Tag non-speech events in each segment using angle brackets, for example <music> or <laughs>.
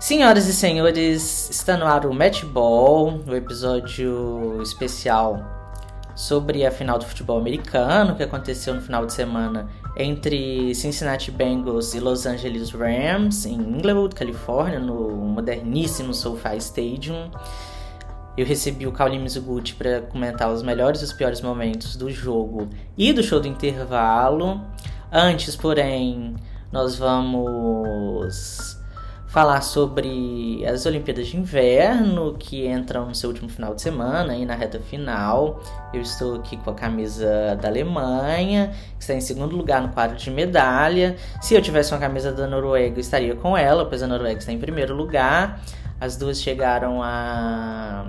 Senhoras e senhores, está no ar o Match Ball, o episódio especial sobre a final do futebol americano que aconteceu no final de semana entre Cincinnati Bengals e Los Angeles Rams em Inglewood, Califórnia, no moderníssimo SoFi Stadium. Eu recebi o Cauli Mizuguchi para comentar os melhores e os piores momentos do jogo e do show do intervalo. Antes, porém, nós vamos falar sobre as Olimpíadas de Inverno que entram no seu último final de semana e na reta final. Eu estou aqui com a camisa da Alemanha, que está em segundo lugar no quadro de medalha. Se eu tivesse uma camisa da Noruega, eu estaria com ela, pois a Noruega está em primeiro lugar. As duas chegaram a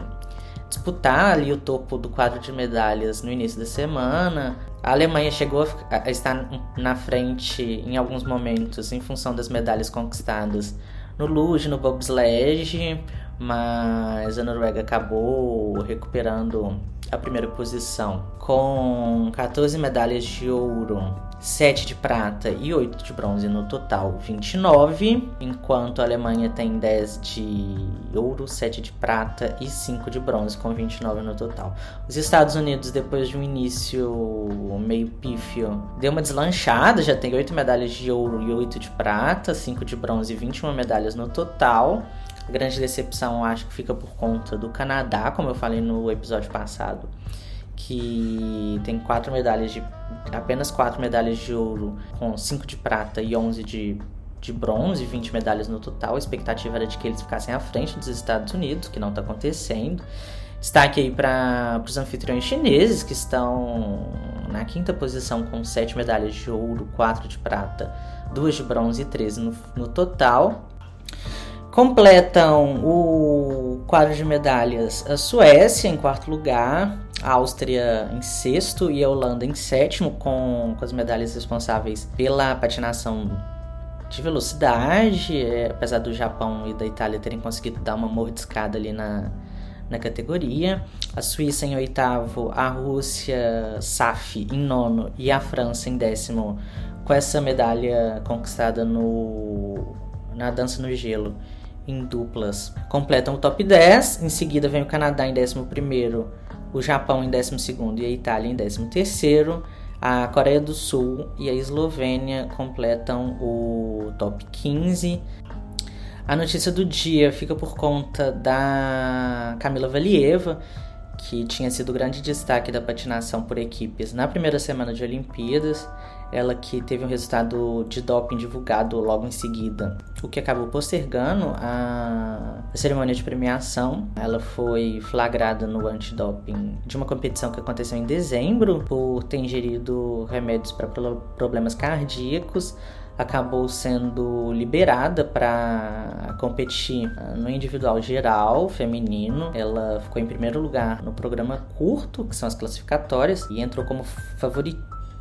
disputar ali o topo do quadro de medalhas no início da semana. A Alemanha chegou a estar na frente em alguns momentos em função das medalhas conquistadas no luge, no bobsledge, mas a Noruega acabou recuperando a primeira posição com 14 medalhas de ouro 7 de prata e 8 de bronze, no total 29, enquanto a Alemanha tem 10 de ouro, 7 de prata e 5 de bronze, com 29 no total. Os Estados Unidos, depois de um início meio pífio, deu uma deslanchada, já tem 8 medalhas de ouro e 8 de prata, 5 de bronze e 21 medalhas no total. A grande decepção acho que fica por conta do Canadá, como eu falei no episódio passado que tem quatro medalhas de apenas quatro medalhas de ouro, com cinco de prata e 11 de, de bronze, 20 medalhas no total. A expectativa era de que eles ficassem à frente dos Estados Unidos, que não está acontecendo. Destaque aí para os anfitriões chineses, que estão na quinta posição com sete medalhas de ouro, quatro de prata, duas de bronze e 13 no, no total. Completam o quadro de medalhas a Suécia em quarto lugar, a Áustria em sexto e a Holanda em sétimo, com, com as medalhas responsáveis pela patinação de velocidade, é, apesar do Japão e da Itália terem conseguido dar uma mordiscada ali na, na categoria. A Suíça em oitavo, a Rússia, SAF em nono e a França em décimo, com essa medalha conquistada no, na dança no gelo em duplas completam o top 10. Em seguida vem o Canadá em 11, o Japão em 12 e a Itália em 13. A Coreia do Sul e a Eslovênia completam o top 15. A notícia do dia fica por conta da Camila Valieva, que tinha sido grande destaque da patinação por equipes na primeira semana de Olimpíadas. Ela que teve um resultado de doping divulgado logo em seguida, o que acabou postergando a, a cerimônia de premiação. Ela foi flagrada no antidoping de uma competição que aconteceu em dezembro por ter ingerido remédios para problemas cardíacos acabou sendo liberada para competir no individual geral feminino. Ela ficou em primeiro lugar no programa curto, que são as classificatórias, e entrou como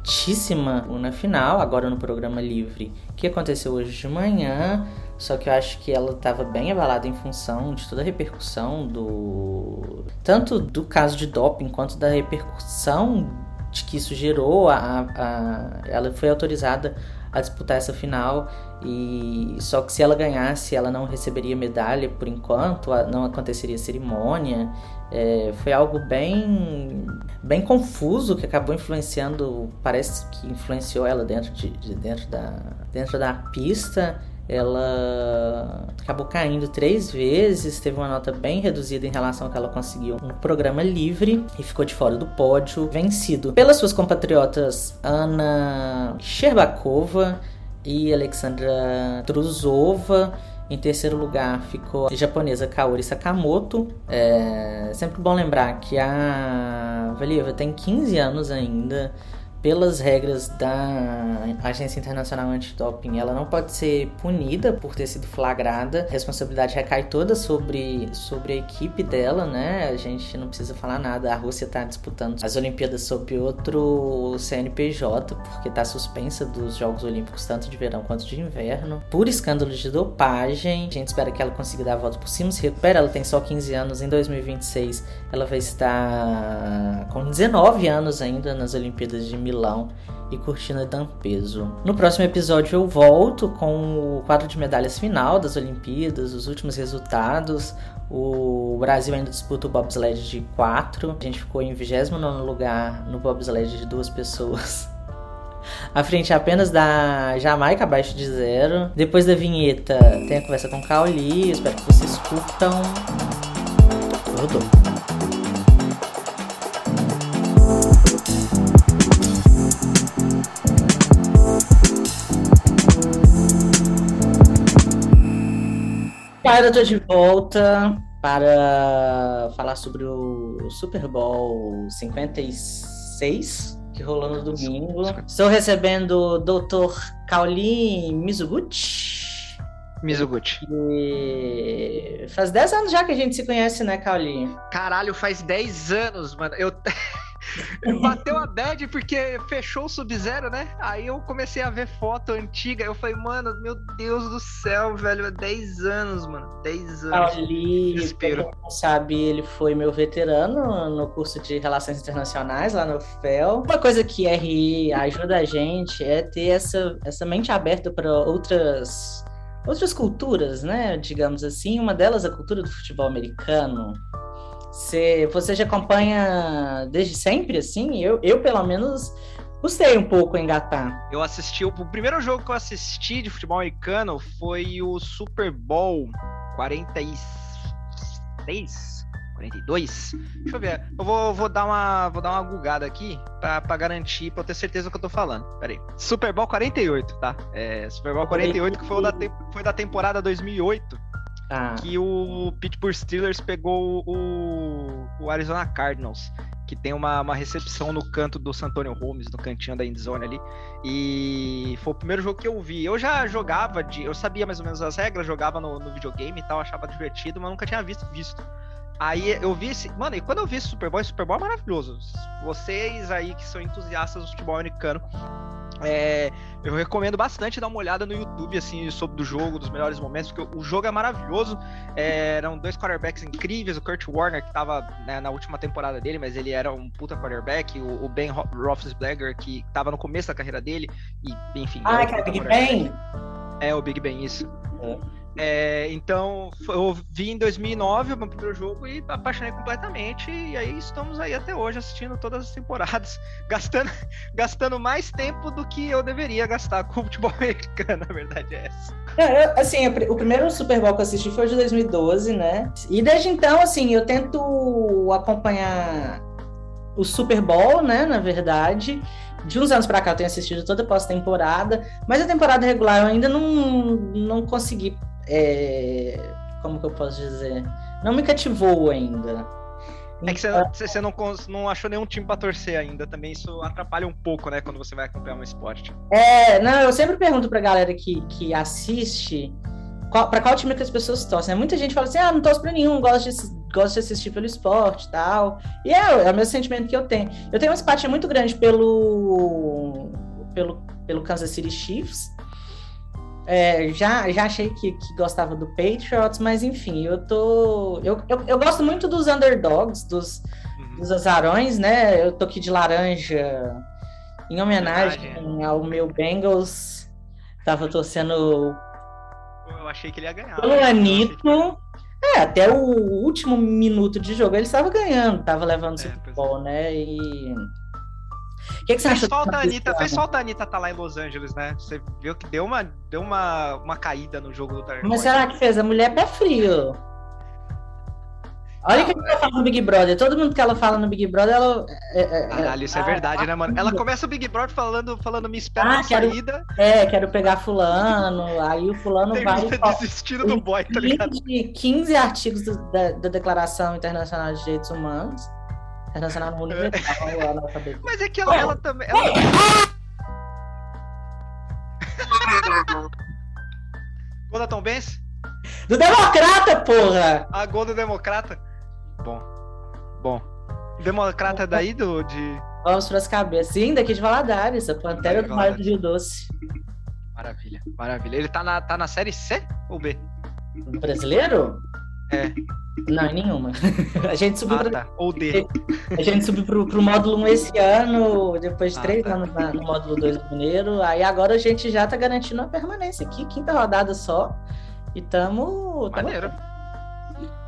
favoritíssima na final, agora no programa livre, que aconteceu hoje de manhã. Só que eu acho que ela estava bem abalada em função de toda a repercussão do. tanto do caso de doping quanto da repercussão de que isso gerou. A, a, ela foi autorizada a disputar essa final. E só que se ela ganhasse ela não receberia medalha por enquanto não aconteceria cerimônia. É, foi algo bem bem confuso que acabou influenciando parece que influenciou ela dentro de, de dentro da dentro da pista. Ela acabou caindo três vezes, teve uma nota bem reduzida em relação ao que ela conseguiu no programa livre e ficou de fora do pódio, vencido pelas suas compatriotas Ana Sherbakova e Alexandra Truzova. Em terceiro lugar ficou a japonesa Kaori Sakamoto. É sempre bom lembrar que a Valieva tem 15 anos ainda pelas regras da Agência Internacional Antidoping, ela não pode ser punida por ter sido flagrada. A responsabilidade recai toda sobre, sobre a equipe dela, né? A gente não precisa falar nada. A Rússia está disputando as Olimpíadas sob outro CNPJ, porque está suspensa dos Jogos Olímpicos, tanto de verão quanto de inverno, por escândalo de dopagem. A gente espera que ela consiga dar a volta por cima, se recupera. Ela tem só 15 anos. Em 2026, ela vai estar com 19 anos ainda nas Olimpíadas de Milão e Cortina d'Ampezzo. No próximo episódio eu volto com o quadro de medalhas final das Olimpíadas, os últimos resultados. O Brasil ainda disputa o bobsled de 4. A gente ficou em 29 lugar no bobsled de duas pessoas. <laughs> A frente apenas da Jamaica abaixo de zero. Depois da vinheta tem a conversa com o Caoli. Espero que vocês curtam. Rodou. Cara, eu tô de volta para falar sobre o Super Bowl 56 que rolou no domingo. Estou recebendo o Dr. Kaoli Mizuguchi. Mizuguchi. E... Faz 10 anos já que a gente se conhece, né, Kaoli? Caralho, faz 10 anos, mano. Eu. <laughs> <laughs> Bateu a bad porque fechou o Sub-Zero, né? Aí eu comecei a ver foto antiga. Eu falei, mano, meu Deus do céu, velho. É 10 anos, mano. 10 anos. Ali, Desespero. não sabe, ele foi meu veterano no curso de Relações Internacionais lá no FEL. Uma coisa que RI ajuda a gente é ter essa, essa mente aberta para outras outras culturas, né? Digamos assim. Uma delas a cultura do futebol americano. Você, você já acompanha desde sempre, assim? Eu, eu pelo menos, gostei um pouco engatar. Eu assisti, o, primeiro jogo que eu assisti de futebol americano foi o Super Bowl 46, 42. Deixa eu ver. Eu vou, vou dar uma vou dar uma gugada aqui pra garantir, pra eu ter certeza do que eu tô falando. Pera aí. Super Bowl 48, tá? É, Super Bowl 48 que foi, da, foi da temporada 2008 ah. que o Pittsburgh Steelers pegou o, o Arizona Cardinals, que tem uma, uma recepção no canto do Santonio Holmes, no cantinho da endzone ali. E foi o primeiro jogo que eu vi. Eu já jogava, de, eu sabia mais ou menos as regras, jogava no, no videogame e tal, achava divertido, mas nunca tinha visto. visto. Aí eu vi esse. Mano, e quando eu vi esse Super Bowl, esse Super Bowl é maravilhoso. Vocês aí que são entusiastas do futebol americano, é, eu recomendo bastante dar uma olhada no YouTube, assim, sobre o jogo, dos melhores momentos, porque o jogo é maravilhoso. É, eram dois quarterbacks incríveis, o Kurt Warner, que tava né, na última temporada dele, mas ele era um puta quarterback, o, o Ben Roethlisberger, que tava no começo da carreira dele, e enfim... Ah, que é o Big Ben? É, o Big Ben, isso. É. É, então, eu vi em 2009 o meu primeiro jogo e apaixonei completamente. E aí estamos aí até hoje assistindo todas as temporadas, <laughs> gastando, gastando mais tempo do que eu deveria gastar com o futebol <laughs> americano, a verdade é essa. É, eu, assim, o primeiro Super Bowl que eu assisti foi de 2012, né? E desde então, assim, eu tento acompanhar o Super Bowl, né, na verdade. De uns anos para cá eu tenho assistido toda a pós-temporada, mas a temporada regular eu ainda não, não consegui é, como que eu posso dizer? Não me cativou ainda. É que você, você não, não achou nenhum time pra torcer ainda, também isso atrapalha um pouco, né, quando você vai acompanhar um esporte. É, não, eu sempre pergunto pra galera que, que assiste qual, pra qual time que as pessoas torcem. Muita gente fala assim, ah, não torço pra nenhum, gosto de, gosto de assistir pelo esporte e tal. E é, é o mesmo sentimento que eu tenho. Eu tenho uma simpatia muito grande pelo, pelo, pelo Kansas City Chiefs, é, já, já achei que, que, gostava do Patriots, mas enfim, eu tô. Eu, eu, eu gosto muito dos underdogs, dos, uhum. dos azarões, né? Eu tô aqui de laranja em homenagem ao meu Bengals. Tava torcendo. Eu achei que ele ia ganhar. Pelo né? Anito. É, até o último minuto de jogo ele estava ganhando, estava levando o é, Super Bowl, né? E o que, que você fez acha? Falta a Anitta, fez falta a Anitta estar tá lá em Los Angeles, né? Você viu que deu uma, deu uma, uma caída no jogo do Target. Mas será que fez? A mulher é pé frio. Olha o que ela fala no Big Brother. Todo mundo que ela fala no Big Brother, ela. É, é, é Caralho, isso é verdade, né, mano? Ela começa o Big Brother falando, falando me espera ah, na quero, saída. É, quero pegar fulano. Aí o fulano vai. desistindo do boy, tá ligado? 15 artigos do, da, da Declaração Internacional de Direitos Humanos. Internacional no universal lá na cabeça. Mas é que ela, ela também. Ela... <laughs> Gol da Tom Benz? Do Democrata, porra! A gol do Democrata? Bom. Bom. Democrata é daí do. De... Vamos para as cabeças. Sim, daqui de Valadares, a Pantera do Mar do Rio Doce. Maravilha, maravilha. Ele tá na, tá na série C ou B? Brasileiro? É. Não, em nenhuma. <laughs> A gente subiu ah, pra... tá. Ou D. A gente subiu pro, pro módulo 1 esse ano, depois de Ah, três tá. anos na- no módulo 2 do Mineiro. Aí agora a gente já tá garantindo uma permanência aqui, quinta rodada só. E tamo. tamo Maneiro.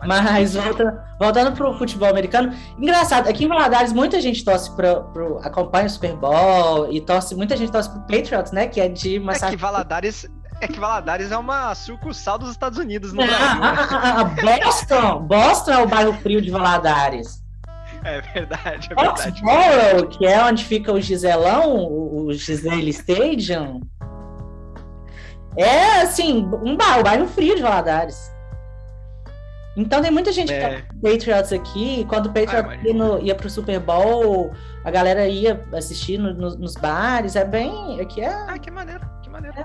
Mas volta, voltando pro futebol americano, engraçado, aqui em Valadares muita gente torce pro, pro acompanha o Super Bowl e torce, muita gente torce pro Patriots, né, que é de É que Massachusetts. Valadares. É que Valadares é uma sucursal dos Estados Unidos no Ah, Brasil. né? ah, ah, Boston, Boston é o bairro frio de Valadares. É verdade, é verdade. Foxborough, que é onde fica o Giselão, o Gisele Stadium, é assim, um bairro, o bairro frio de Valadares. Então tem muita gente que É. tá com Patriots aqui, quando o Patriots Ah, ia, no- ia pro Super Bowl, a galera ia assistir no- no- nos bares, é bem. Aqui é. Ah, que maneiro, que maneiro. é,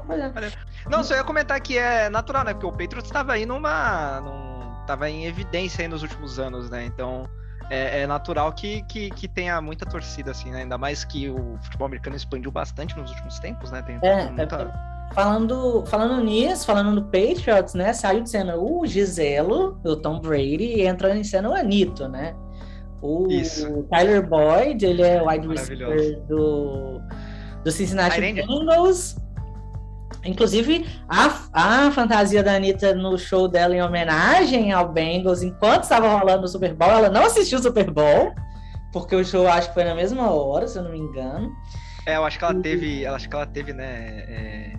é. Não, só ia comentar que é natural, né? Porque o Patriots estava aí numa. Num, tava em evidência aí nos últimos anos, né? Então é, é natural que, que, que tenha muita torcida, assim, né? Ainda mais que o futebol americano expandiu bastante nos últimos tempos, né? Tem, É, tem muita. Falando, falando nisso, falando no Patriots, né? Saiu de cena o Giselo, o Tom Brady, e entrando em cena o Anito, né? O Isso. Tyler Boyd, ele é o wide receiver do, do Cincinnati Tyrande. Bengals. Inclusive, a, a fantasia da Anitta no show dela em homenagem ao Bengals, enquanto estava rolando o Super Bowl, ela não assistiu o Super Bowl, porque o show acho que foi na mesma hora, se eu não me engano. É, eu acho que ela teve. Eu acho que ela teve, né? é,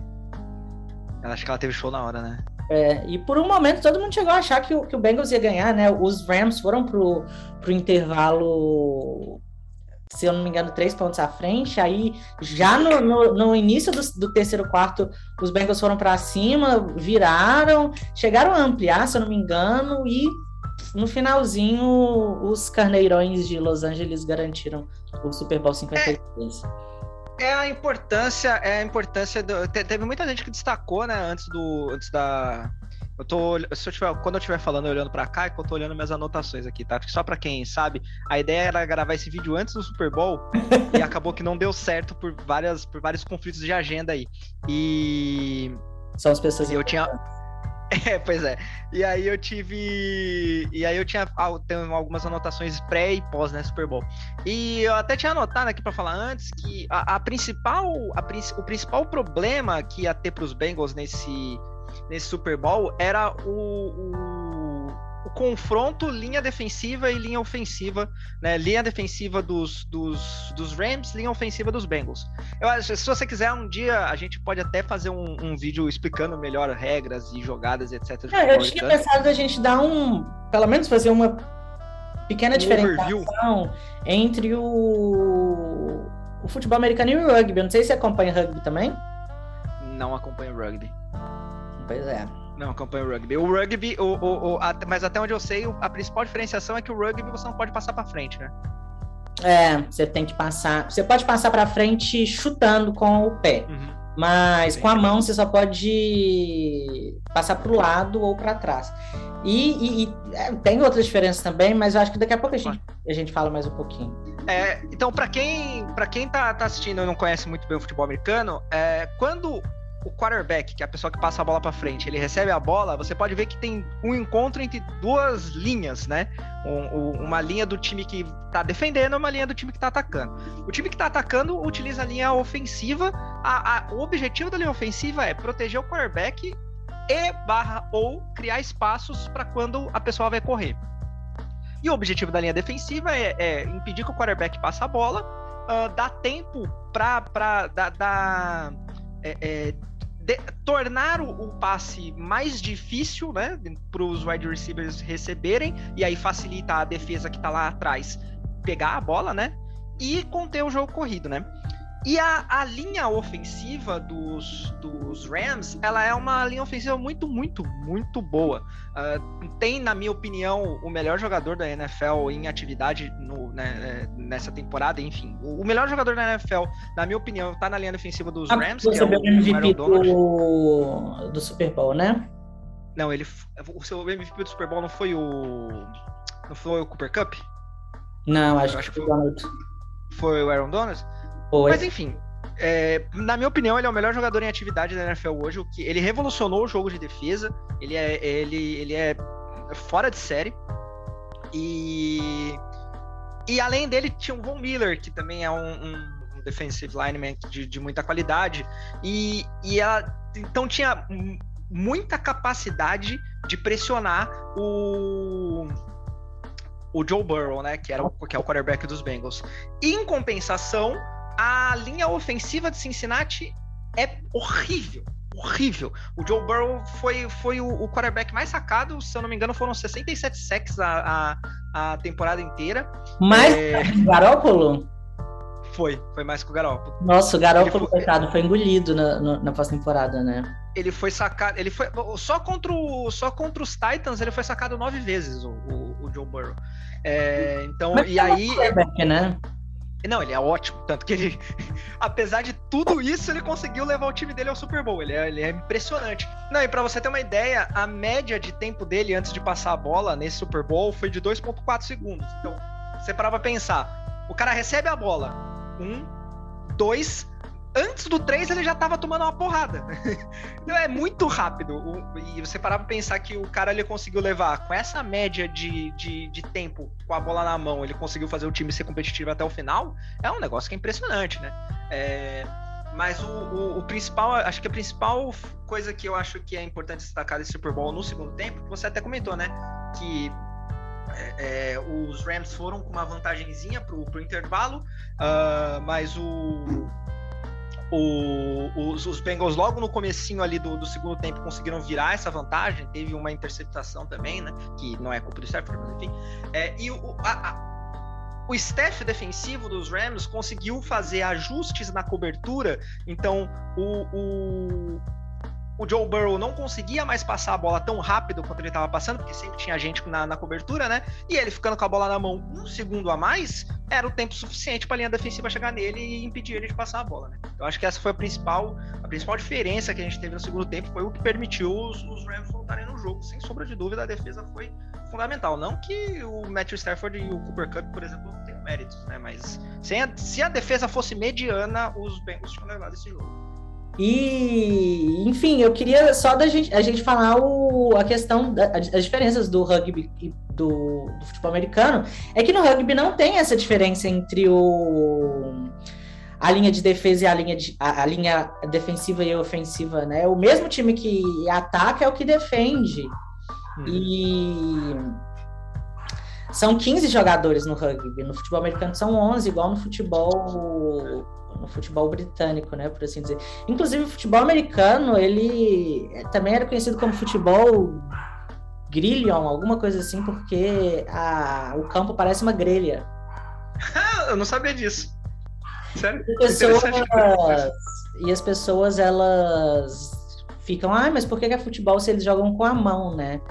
Eu acho que ela teve show na hora, né? É, e por um momento todo mundo chegou a achar que o, que o Bengals ia ganhar, né? Os Rams foram pro, pro intervalo, se eu não me engano, três pontos à frente. Aí, já no, no, no início do, do terceiro quarto, os Bengals foram para cima, viraram, chegaram a ampliar, se eu não me engano, e no finalzinho, os carneirões de Los Angeles garantiram o Super Bowl 53. É a importância, é a importância do. te- Teve muita gente que destacou, né, antes do. Antes da. Eu tô. Se eu tiver, quando eu estiver falando e olhando pra cá, é que eu tô olhando minhas anotações aqui, tá? Só pra quem sabe, a ideia era gravar esse vídeo antes do Super Bowl <laughs> e acabou que não deu certo por, várias, por vários conflitos de agenda aí. E. São as pessoas eu tinha. <laughs> É, pois é. E aí eu tive. E aí eu tinha ah, algumas anotações pré e pós, né, Super Bowl. E eu até tinha anotado aqui pra falar antes que a, a principal, a o principal problema que ia ter pros Bengals nesse, nesse Super Bowl era o, o, o confronto linha defensiva e linha ofensiva, né? Linha defensiva dos, dos, dos Rams, linha ofensiva dos Bengals. Eu acho, se você quiser um dia, a gente pode até fazer um, um vídeo explicando melhor regras e jogadas, etc. de É, eu tinha pensado a gente dar um, pelo menos fazer uma pequena Um diferenciação entre o, o futebol americano e o rugby. Eu não sei se você acompanha rugby também. Não acompanho rugby. Pois é. Não acompanho o rugby. O rugby, o, o, o- até- mas até onde eu sei, a principal diferenciação é que o rugby você não pode passar pra frente, né? É, você tem que passar. Você pode passar para frente chutando com o pé, mas com a mão você só pode passar para o lado ou para trás. E, e- e, é, tem outras diferenças também, mas eu acho que daqui a pouco a gente, a gente fala mais um pouquinho. É, então, pra quem, pra quem tá, tá assistindo e não conhece muito bem o futebol americano, é, quando o quarterback, que é a pessoa que passa a bola pra frente, ele recebe a bola, você pode ver que tem um encontro entre duas linhas, né? Um- um- uma linha do time que tá defendendo e uma linha do time que tá atacando. O time que tá atacando utiliza a linha ofensiva. A- a- o objetivo da linha ofensiva é proteger o quarterback e barra ou criar espaços para quando a pessoa vai correr. E o objetivo da linha defensiva é, é impedir que o quarterback passe a bola, ah, dar tempo para dar, é, é, de- tornar o, o passe mais difícil, né, para os wide receivers receberem e aí facilita a defesa que está lá atrás pegar a bola, né, e conter o jogo corrido, né. E a, a linha ofensiva dos, dos Rams, ela é uma linha ofensiva muito, muito, muito boa. Ah, tem, na minha opinião, o melhor jogador da NFL em atividade no- né, nessa temporada, enfim. O, o melhor jogador da NFL, na minha opinião, tá na linha defensiva dos Ah, Rams, que é o, MVP Aaron Donald. do, do Super Bowl, né? Não, ele. O seu MVP do Super Bowl não foi o. Não foi o Cooper Cup? Não, acho, acho que que foi o Donald. Foi o Aaron Donald? Foi. Mas enfim, é, na minha opinião, ele é o melhor jogador em atividade da NFL hoje. O que ele revolucionou o jogo de defesa. Ele é, ele, ele é fora de série. E, e além dele tinha o Von Miller, que também é um, um, um defensive lineman de, de, muita qualidade. E, e ela, então tinha muita capacidade de pressionar o o Joe Burrow, né, que era o, que é o quarterback dos Bengals. Em compensação, a linha ofensiva de Cincinnati é horrível, horrível. O Joe Burrow foi, foi o, o quarterback mais sacado, se eu não me engano, foram 67 sacks a, a, a temporada inteira. Mais é... Garópolo? Foi, foi mais que o Garópolo. Nossa, o Garópolo, foi... coitado, foi engolido na, na pós-temporada, né? Ele foi sacado, ele foi, só contra, o, só contra os Titans ele foi sacado nove vezes, o, o, o Joe Burrow. É, então, Mas e aí... né? Não, ele é ótimo. Tanto que ele, <laughs> apesar de tudo isso, ele conseguiu levar o time dele ao Super Bowl. Ele é, ele é impressionante. Não, e pra você ter uma ideia, a média de tempo dele antes de passar a bola nesse Super Bowl foi de 2,4 segundos. Então, você parava pra pensar: o cara recebe a bola, um, dois, antes do 3 ele já tava tomando uma porrada. <laughs> então é muito rápido. E você parar pra pensar que o cara ele conseguiu levar com essa média de, de, de, tempo com a bola na mão, ele conseguiu fazer o time ser competitivo até o final, é um negócio que é impressionante, né? É, mas o, o, o, principal, acho que a principal coisa que eu acho que é importante destacar desse Super Bowl no segundo tempo, você até comentou, né? Que é, é, os Rams foram com uma vantagenzinha pro, pro intervalo, uh, mas o, o, os, os, Bengals logo no comecinho ali do, do, segundo tempo conseguiram virar essa vantagem, teve uma interceptação também, né, que não é culpa do Stafford, mas enfim, é, e o, a, a, o staff defensivo dos Rams conseguiu fazer ajustes na cobertura, então o, o o Joe Burrow não conseguia mais passar a bola tão rápido quanto ele estava passando, porque sempre tinha gente na, na, cobertura, né? E ele ficando com a bola na mão um segundo a mais, era o tempo suficiente para a linha defensiva chegar nele e impedir ele de passar a bola, né? Eu acho que essa foi a principal, a principal diferença que a gente teve no segundo tempo, foi o que permitiu os, os Rams voltarem no jogo. Sem sombra de dúvida, a defesa foi fundamental. Não que o Matthew Stafford e o Cooper Cup, por exemplo, não tenham méritos, né? Mas a, se a defesa fosse mediana, os Bengals tinham levado esse jogo. E, enfim, eu queria só da gente, a gente falar o, a questão das diferenças do rugby e do, do, futebol americano. É que no rugby não tem essa diferença entre o, a linha de defesa e a linha, de, a, a linha defensiva e ofensiva, né? O mesmo time que ataca é o que defende. Hum. E são 15 jogadores no rugby. No futebol americano são 11, igual no futebol no futebol britânico, né, por assim dizer. Inclusive, o futebol americano, ele também era conhecido como futebol grillion, alguma coisa assim, porque a, o campo parece uma grelha. <laughs> Eu não sabia disso. Sério? E, pessoas, <laughs> e as pessoas, elas ficam, ah, mas por que é futebol se eles jogam com a mão, né?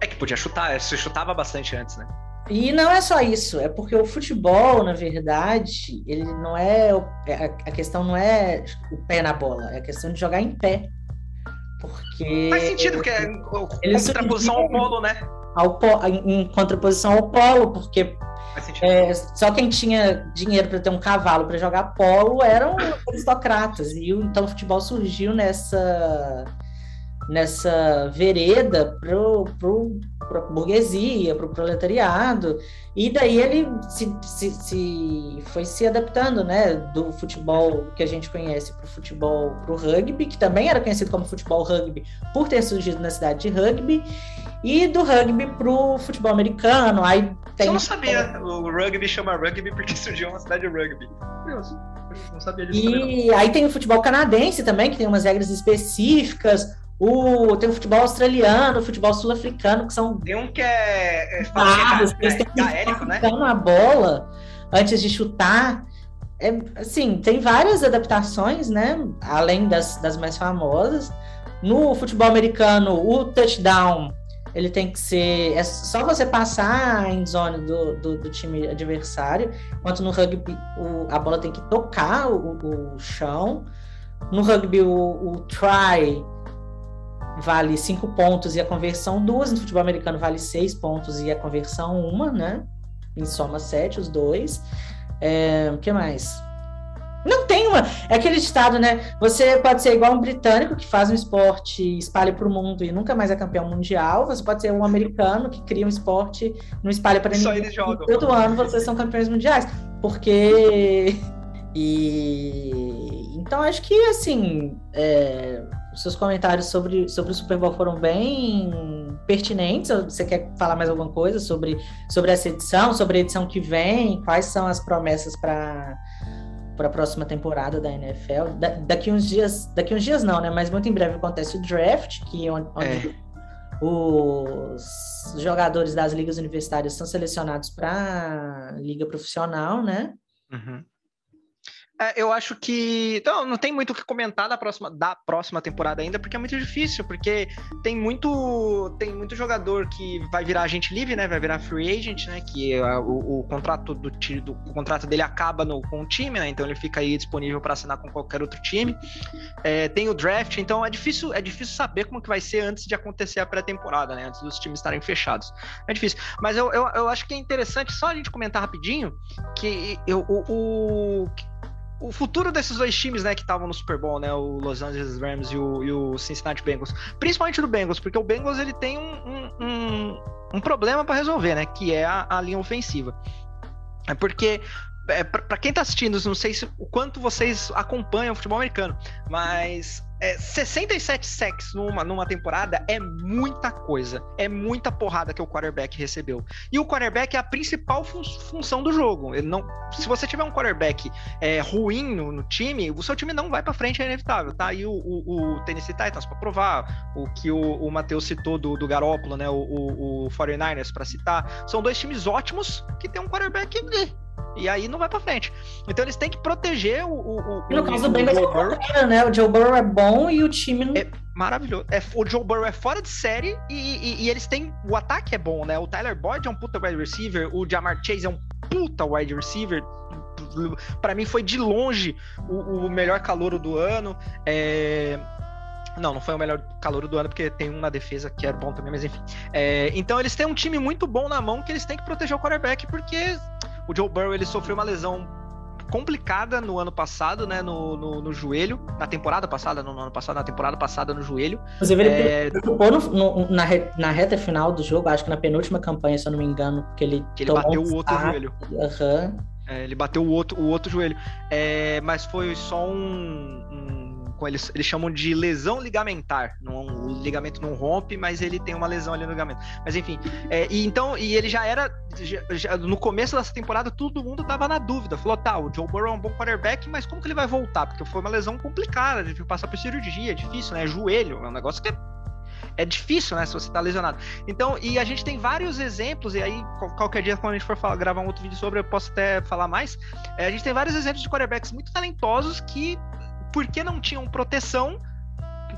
É que podia chutar, se chutava bastante antes, né? E não é só isso, é porque o futebol, na verdade, ele não é. é a questão não é o pé na bola, é a questão de jogar em pé. Porque. Faz sentido, porque é contraposição ao polo, né? Ao em contraposição ao polo, porque é, só quem tinha dinheiro para ter um cavalo para jogar polo eram aristocratas. E então o futebol surgiu nessa nessa vereda pro, pro, pro burguesia, pro proletariado, e daí ele se, se, se, foi se adaptando, né, do futebol que a gente conhece pro futebol pro rugby, que também era conhecido como futebol rugby por ter surgido na cidade de rugby, e do rugby pro futebol americano, aí tem... Eu não sabia, o rugby chama rugby porque <laughs> surgiu uma cidade de rugby. Curioso. Não sabia disso. E aí tem o futebol canadense também, que tem umas regras específicas. O, tem o futebol australiano, o futebol sul-africano, que são. Tem um que é. é dados, eles têm que aéreo, né? a bola antes de chutar. É, assim, tem várias adaptações, né? Além das, das mais famosas. No futebol americano, o touchdown ele tem que ser. É só você passar em zone do, do, do, time adversário, enquanto no rugby o, a bola tem que tocar o, o chão. No rugby, o, o try vale cinco pontos e a conversão duas. No futebol americano vale seis pontos e a conversão uma, né? Em soma sete, os dois. É, o que mais? Não tem nenhuma. É aquele estado, né? Você pode ser igual um britânico que faz um esporte, espalha para o mundo e nunca mais é campeão mundial. Você pode ser um americano que cria um esporte, não espalha para ninguém. Só eles jogam. Todo ano vocês são campeões mundiais. Porque. <laughs> E. Então acho que, assim. É os seus comentários sobre, sobre o Super Bowl foram bem pertinentes. Você quer falar mais alguma coisa sobre, sobre essa edição, sobre a edição que vem? Quais são as promessas para para a próxima temporada da NFL? Da, daqui uns dias, daqui uns dias não, né? Mas muito em breve acontece o draft, que é onde, onde é. os jogadores das ligas universitárias são selecionados para liga profissional, né? Uhum. É, eu acho que. Então, não tem muito o que comentar da próxima, da próxima temporada ainda, porque é muito difícil, porque tem muito. Tem muito jogador que vai virar agente livre, né? Vai virar free agent, né? Que é o, o, contrato do, do o contrato dele acaba no, com o time, né? Então ele fica aí disponível para assinar com qualquer outro time. É, tem o draft, então é difícil, é difícil saber como que vai ser antes de acontecer a pré-temporada, né? Antes dos times estarem fechados. É difícil. Mas eu, eu, eu acho que é interessante só a gente comentar rapidinho que eu, o, o o futuro desses dois times, né, que estavam no Super Bowl, né, o Los Angeles Rams e o, e o, Cincinnati Bengals, principalmente do Bengals, porque o Bengals ele tem um, um, um problema para resolver, né, que é a, a linha ofensiva. É porque é, para quem tá assistindo, não sei se, o quanto vocês acompanham o futebol americano, mas é, 67 sacks numa, numa temporada é muita coisa. É muita porrada que o quarterback recebeu. E o quarterback é a principal fun função do jogo. Ele não, se você tiver um quarterback é, ruim no, no, time, o seu time não vai para frente, é inevitável, tá? E o, o, o Tennessee Titans para provar, o que o, o Matheus citou do, do Garópolo, né? O, o, o 49ers para citar, são dois times ótimos que tem um quarterback e aí não vai para frente. Então eles têm que proteger o. o, no o, caso do Bengals é né? O Joe Burrow é bom e o time. É maravilhoso. É, o Joe Burrow é fora de série e, e, e, eles têm. O ataque é bom, né? O Tyler Boyd é um puta wide receiver, o Jamar Chase é um puta wide receiver. Para mim foi de longe o, o melhor calouro do ano. É... Não, não foi o melhor calor do ano, porque tem um na defesa que era bom também, mas enfim. É, então eles têm um time muito bom na mão que eles têm que proteger o quarterback, porque o Joe Burrow ele sofreu uma lesão complicada no ano passado, né? No, no, no, joelho. Na temporada passada, no, no ano passado, na temporada passada no joelho. Inclusive, ele é... preocupou no, na, na reta final do jogo, acho que na penúltima campanha, se eu não me engano, porque ele. Que ele bateu um o outro joelho. Uhum. É, ele bateu o outro, o outro joelho. É, mas foi só um, um com eles, eles chamam de lesão ligamentar. Não, o ligamento não rompe, mas ele tem uma lesão ali no ligamento. Mas enfim, é, e então, e ele já era já, já, no começo dessa temporada, todo mundo tava na dúvida. Falou, tá, o Joe Burrow é um bom quarterback, mas como que ele vai voltar? Porque foi uma lesão complicada, que passar por cirurgia, é difícil, né? Joelho, é um negócio que é é difícil, né, se você tá lesionado. Então, e a gente tem vários exemplos, e aí qualquer dia, quando a gente for falar, gravar um outro vídeo sobre, eu posso até falar mais. É, a gente tem vários exemplos de quarterbacks muito talentosos que porque não tinham proteção,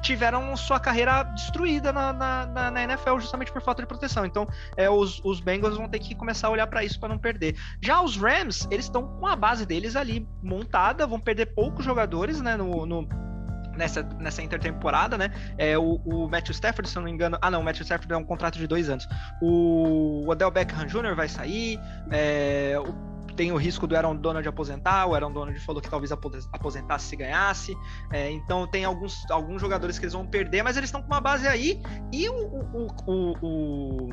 tiveram sua carreira destruída na, na, na, NFL justamente por falta de proteção. Então, é, os, os Bengals vão ter que começar a olhar para isso para não perder. Já os Rams, eles estão com a base deles ali montada, vão perder poucos jogadores, né, no, no nessa, nessa intertemporada, né? É, o, o Matthew Stafford, se eu não me engano. Ah, não, o Matthew Stafford é um contrato de dois anos. O Odell Beckham Jr. vai sair. É, o tem o risco do Aaron Donald aposentar, o Aaron Donald falou que talvez aposentasse se ganhasse, é, então tem alguns, alguns jogadores que eles vão perder, mas eles estão com uma base aí, e o, o, o, o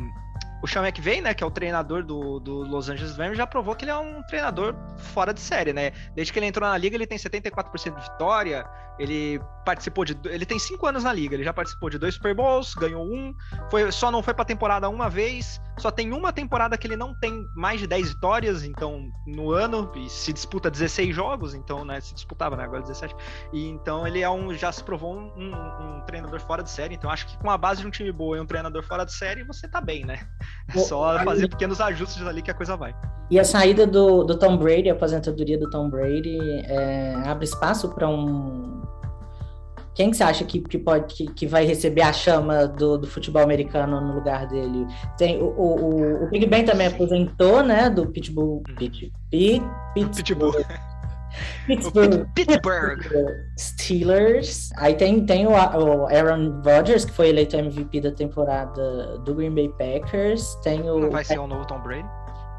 o Sean McVay, né, que é o treinador do, do Los Angeles Rams, já provou que ele é um treinador fora de série, né? Desde que ele entrou na liga, ele tem 74% de vitória, ele participou de. Ele tem cinco anos na liga, ele já participou de dois Super Bowls, ganhou um, foi, só não foi pra temporada uma vez, só tem uma temporada que ele não tem mais de 10 vitórias, então, no ano, e se disputa 16 jogos, então, né, se disputava, né, agora 17. E então ele é um, já se provou um, um, um treinador fora de série, então acho que com a base de um time bom e um treinador fora de série, você tá bem, né? É só fazer pequenos ajustes ali que a coisa vai. E a saída do, do Tom Brady, a aposentadoria do Tom Brady, é, abre espaço para um. Quem que você acha que, que pode que, que vai receber a chama do, do futebol americano no lugar dele? Tem o, o, o Big Ben também aposentou, né? Do Pitbull. Pit, Pit, Pitbull. Pittsburgh. <laughs> Pittsburgh. Steelers. Aí tem, tem o, o, Aaron Rodgers, que foi eleito MVP da temporada do Green Bay Packers. Tem o. Não vai ser o novo Tom Brady?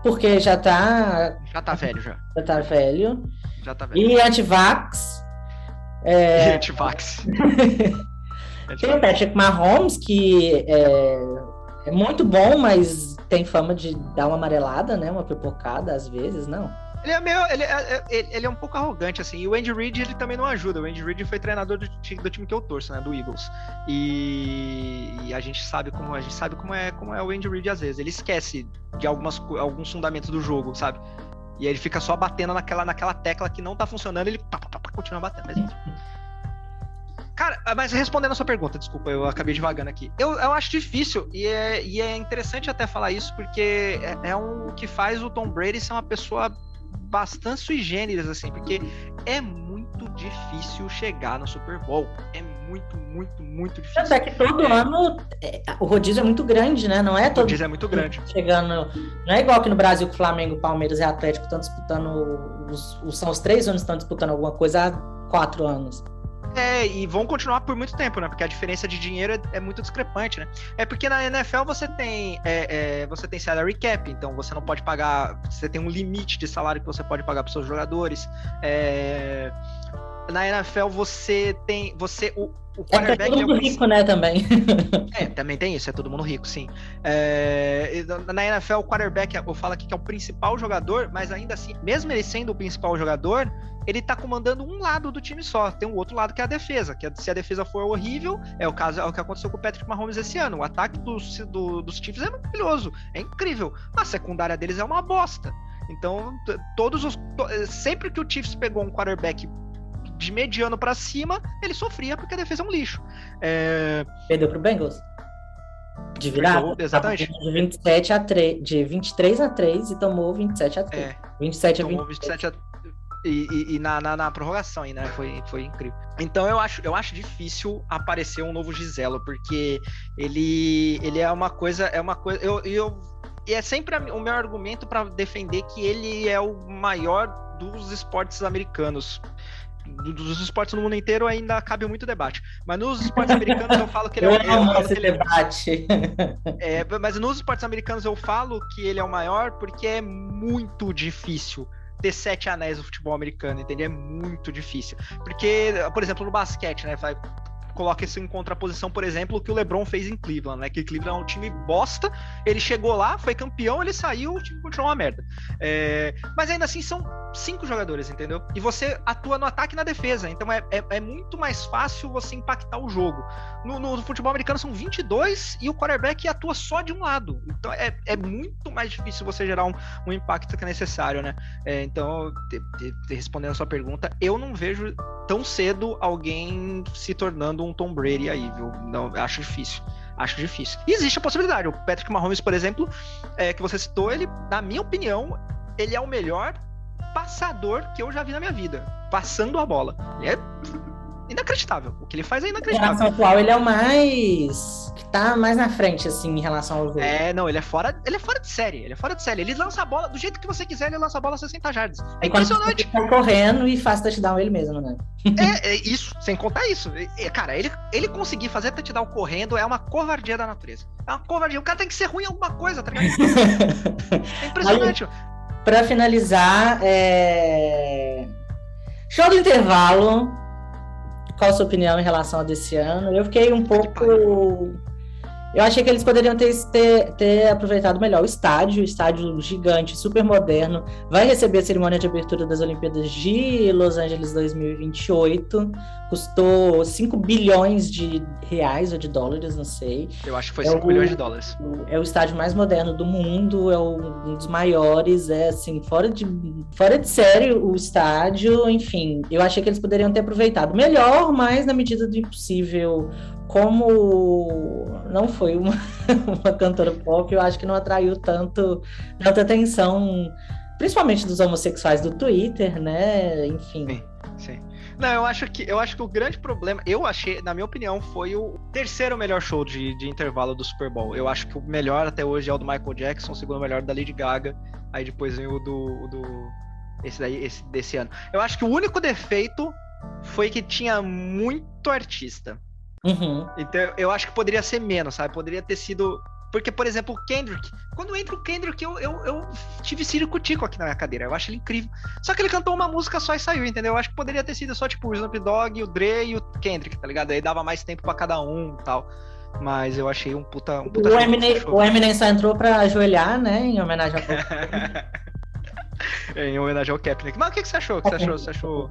Porque já tá. Já tá velho, já. Já tá velho. Já tá velho. E antivax. É... Antivax. tem <laughs> o Patrick Mahomes, que é, é muito bom, mas tem fama de dar uma amarelada, né? Uma pipocada às vezes, não? Ele é meio. Ele é, é ele é um pouco arrogante, assim. E o Andy Reid, ele também não ajuda. O Andy Reid foi treinador do, do time que eu torço, né? Do Eagles. E, e, a gente sabe como a gente sabe como é, como é o Andy Reid às vezes. Ele esquece de algumas, alguns fundamentos do jogo, sabe? E aí ele fica só batendo naquela, naquela tecla que não tá funcionando, ele pá, pá, pá, continua batendo. Mas, Cara, mas respondendo a sua pergunta, desculpa, eu acabei devagando aqui. Eu, eu acho difícil, e é, e é interessante até falar isso, porque é, é um que faz o Tom Brady ser uma pessoa bastante sui generis, assim, porque é muito difícil chegar no Super Bowl. É muito, muito, muito difícil. Até que todo é. ano é, o rodízio é muito grande, né? Não é todo. O rodízio é muito grande. Chegando. Não é igual aqui no Brasil que o Flamengo, Palmeiras e Atlético estão disputando. Os, são os três anos que estão disputando alguma coisa há quatro anos. É, e vão continuar por muito tempo, né? Porque a diferença de dinheiro é, é muito discrepante, né? É porque na NFL você tem é, é, você tem salary cap, então você não pode pagar, você tem um limite de salário que você pode pagar para seus jogadores. É, na NFL você tem, você o, o é quarterback é, todo mundo é rico, né, também. <laughs> é, também tem isso, é todo mundo rico, sim. É, na NFL, o quarterback, eu falo aqui que é o principal jogador, mas ainda assim, mesmo ele sendo o principal jogador, ele tá comandando um lado do time só. Tem um outro lado que é a defesa, que se a defesa for horrível, é o caso é o que aconteceu com o Patrick Mahomes esse ano. O ataque dos, do, dos Chiefs é maravilhoso, é incrível. A secundária deles é uma bosta. Então, todos os sempre que o Chiefs pegou um quarterback de mediano para cima, ele sofria porque a defesa é um lixo. É... Perdeu pro Bengals. De virada. exatamente. De 27 a 3, de 23 a 3 e tomou 27 a 3. É, 27 a 23. 27 a e, e, e na, na, na, prorrogação ainda, né? Foi, foi incrível. Então eu acho, eu acho difícil aparecer um novo Giselo, porque ele, ele é uma coisa, é uma coisa. Eu, eu, e é sempre o meu argumento para defender que ele é o maior dos esportes americanos dos esportes no mundo inteiro ainda cabe muito debate. Mas nos esportes americanos eu falo que ele <laughs> é o maior. Eu amo esse debate. <laughs> É, mas nos esportes americanos eu falo que ele é o maior porque é muito difícil ter sete anéis no futebol americano, entendeu? É muito difícil. Porque, por exemplo, no basquete, né? Vai, coloca isso em contraposição, por exemplo, o que o LeBron fez em Cleveland, né? Que Cleveland é um time bosta, ele chegou lá, foi campeão, ele saiu, o time continuou uma merda. É... Mas ainda assim são cinco jogadores, entendeu? E você atua no ataque e na defesa, então é, é, é muito mais fácil você impactar o jogo. No, no, futebol americano são 22 e o quarterback atua só de um lado, então é, é muito mais difícil você gerar um, um impacto que é necessário, né? É, então, respondendo a sua pergunta, eu não vejo tão cedo alguém se tornando um Tom Brady aí, viu? Não, acho difícil. Acho difícil. E existe a possibilidade. O Patrick Mahomes, por exemplo, é, que você citou, ele, na minha opinião, ele é o melhor passador que eu já vi na minha vida. Passando a bola. Ele é inacreditável. O que ele faz é inacreditável. Em relação atual, ele é o mais. que tá mais na frente, assim, em relação ao jogo. É, não, ele é fora. Ele é fora de série. Ele é fora de série. Ele lança a bola do jeito que você quiser, ele lança a bola a 60 jardas. É impressionante. Ele tá correndo e faz touchdown ele mesmo, né? é, é, isso, sem contar isso. É, cara, ele, ele conseguir fazer touchdown correndo é uma covardia da natureza. É uma covardia. O cara tem que ser ruim em alguma coisa, tá ligado? <laughs> é impressionante. Aí, pra finalizar, é. Show do intervalo qual a sua opinião em relação a desse ano? Eu fiquei um pouco. Eu achei que eles poderiam ter, ter, ter, aproveitado melhor o estádio, o estádio gigante, super moderno. Vai receber a cerimônia de abertura das Olimpíadas de Los Angeles 2028. Custou 5 bilhões de reais ou de dólares, não sei. Eu acho que foi 5 é bilhões de dólares. É o estádio mais moderno do mundo, é um dos maiores, é assim, fora de, fora de série o estádio, enfim. Eu achei que eles poderiam ter aproveitado melhor, mas na medida do impossível como não foi uma, <laughs> uma cantora pop, eu acho que não atraiu tanto, tanta atenção, principalmente dos homossexuais do Twitter, né? Enfim. Sim, sim. Não, eu acho que eu acho que o grande problema, eu achei, na minha opinião, foi o terceiro melhor show de, de intervalo do Super Bowl. Eu acho que o melhor até hoje é o do Michael Jackson, o segundo melhor da Lady Gaga, aí depois vem o do, o do esse daí, esse desse ano. Eu acho que o único defeito foi que tinha muito artista. Uhum. Então eu acho que poderia ser menos, sabe? Poderia ter sido Porque, por exemplo, o Kendrick, quando entra o Kendrick, eu, eu, eu tive circo-tico aqui na minha cadeira. Eu acho ele incrível. Só que ele cantou uma música só e saiu, entendeu? Eu acho que poderia ter sido só, tipo, o Snoop Dogg, o Dre e o Kendrick, tá ligado? Aí dava mais tempo para cada um e tal. Mas eu achei um puta. Um puta o, Eminem, o Eminem só entrou pra ajoelhar, né? Em homenagem ao <laughs> Em homenagem ao Kaepernick. Mas o que, que você achou? O que você achou? Você achou.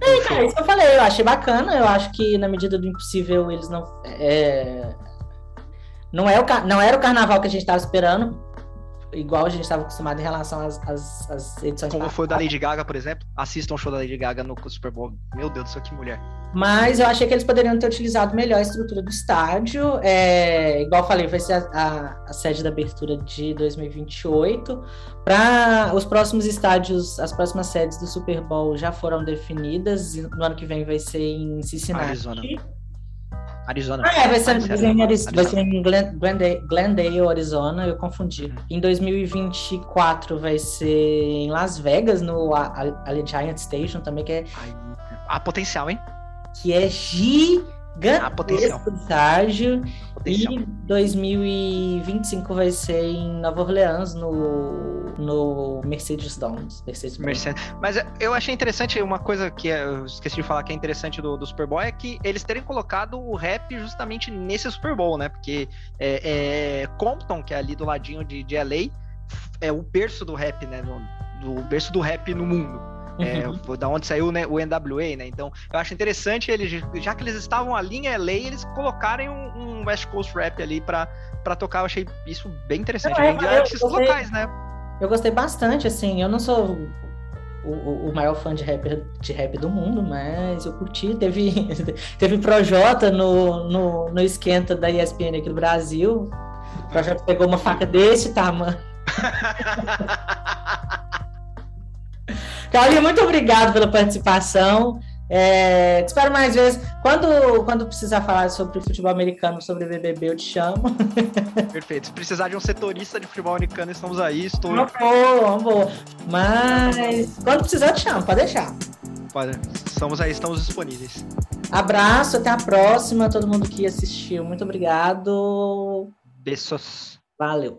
É, cara, isso que eu falei, eu achei bacana, eu acho que na medida do impossível eles não. É... Não, é o, não era o carnaval que a gente estava esperando, igual a gente estava acostumado em relação às, às, às edições. Como foi o da Lady Gaga, por exemplo. Assistam o show da Lady Gaga no Super Bowl. Meu Deus do céu, que mulher. Mas eu achei que eles poderiam ter utilizado melhor a estrutura do estádio. É, igual eu falei, vai ser a, a, a sede da abertura de 2028. Para os próximos estádios, as próximas sedes do Super Bowl já foram definidas. No ano que vem vai ser em Cincinnati. Arizona. Arizona. Ah, é, vai ser, vai ser em, Arizona. vai ser em Glendale, Glendale, Arizona, eu confundi. Uhum. Em 2024 vai ser em Las Vegas, no Allegiant Station também, que é... Ah, potencial, hein? Que é gigante ah, potencial. estágio. Potencial. E 2025 vai ser em Nova Orleans, no, no Mercedes Dome. Mercedes Mercedes. Mas eu achei interessante uma coisa que eu esqueci de falar que é interessante do, do Super Bowl é que eles terem colocado o rap justamente nesse Super Bowl, né? Porque é, é Compton, que é ali do ladinho de, de LA, é o berço do rap, né? No, do berço do rap no mundo. É, uhum. da onde saiu né, o NWA, né? Então, eu acho interessante eles, já que eles estavam ali em LA, eles colocarem um, um West Coast Rap ali para tocar. Eu achei isso bem interessante. Não, é, de artistas gostei, locais, né? Eu gostei bastante, assim. Eu não sou o, o, maior fã de rap, de rap do mundo, mas eu curti. Teve, <laughs> teve Projota no, no, no esquenta da ESPN aqui do Brasil. O Projota pegou uma faca desse tamanho. <laughs> Claudia, muito obrigado pela participação. É, te espero mais vezes. Quando, quando precisar falar sobre futebol americano, sobre BBB, eu te chamo. <laughs> Perfeito. Se precisar de um setorista de futebol americano, estamos aí. Estou... Uma boa, uma boa. Mas quando precisar, eu te chamo, pode deixar. Pode. Estamos aí, estamos disponíveis. Abraço, até a próxima. Todo mundo que assistiu, muito obrigado. Beijos. Valeu.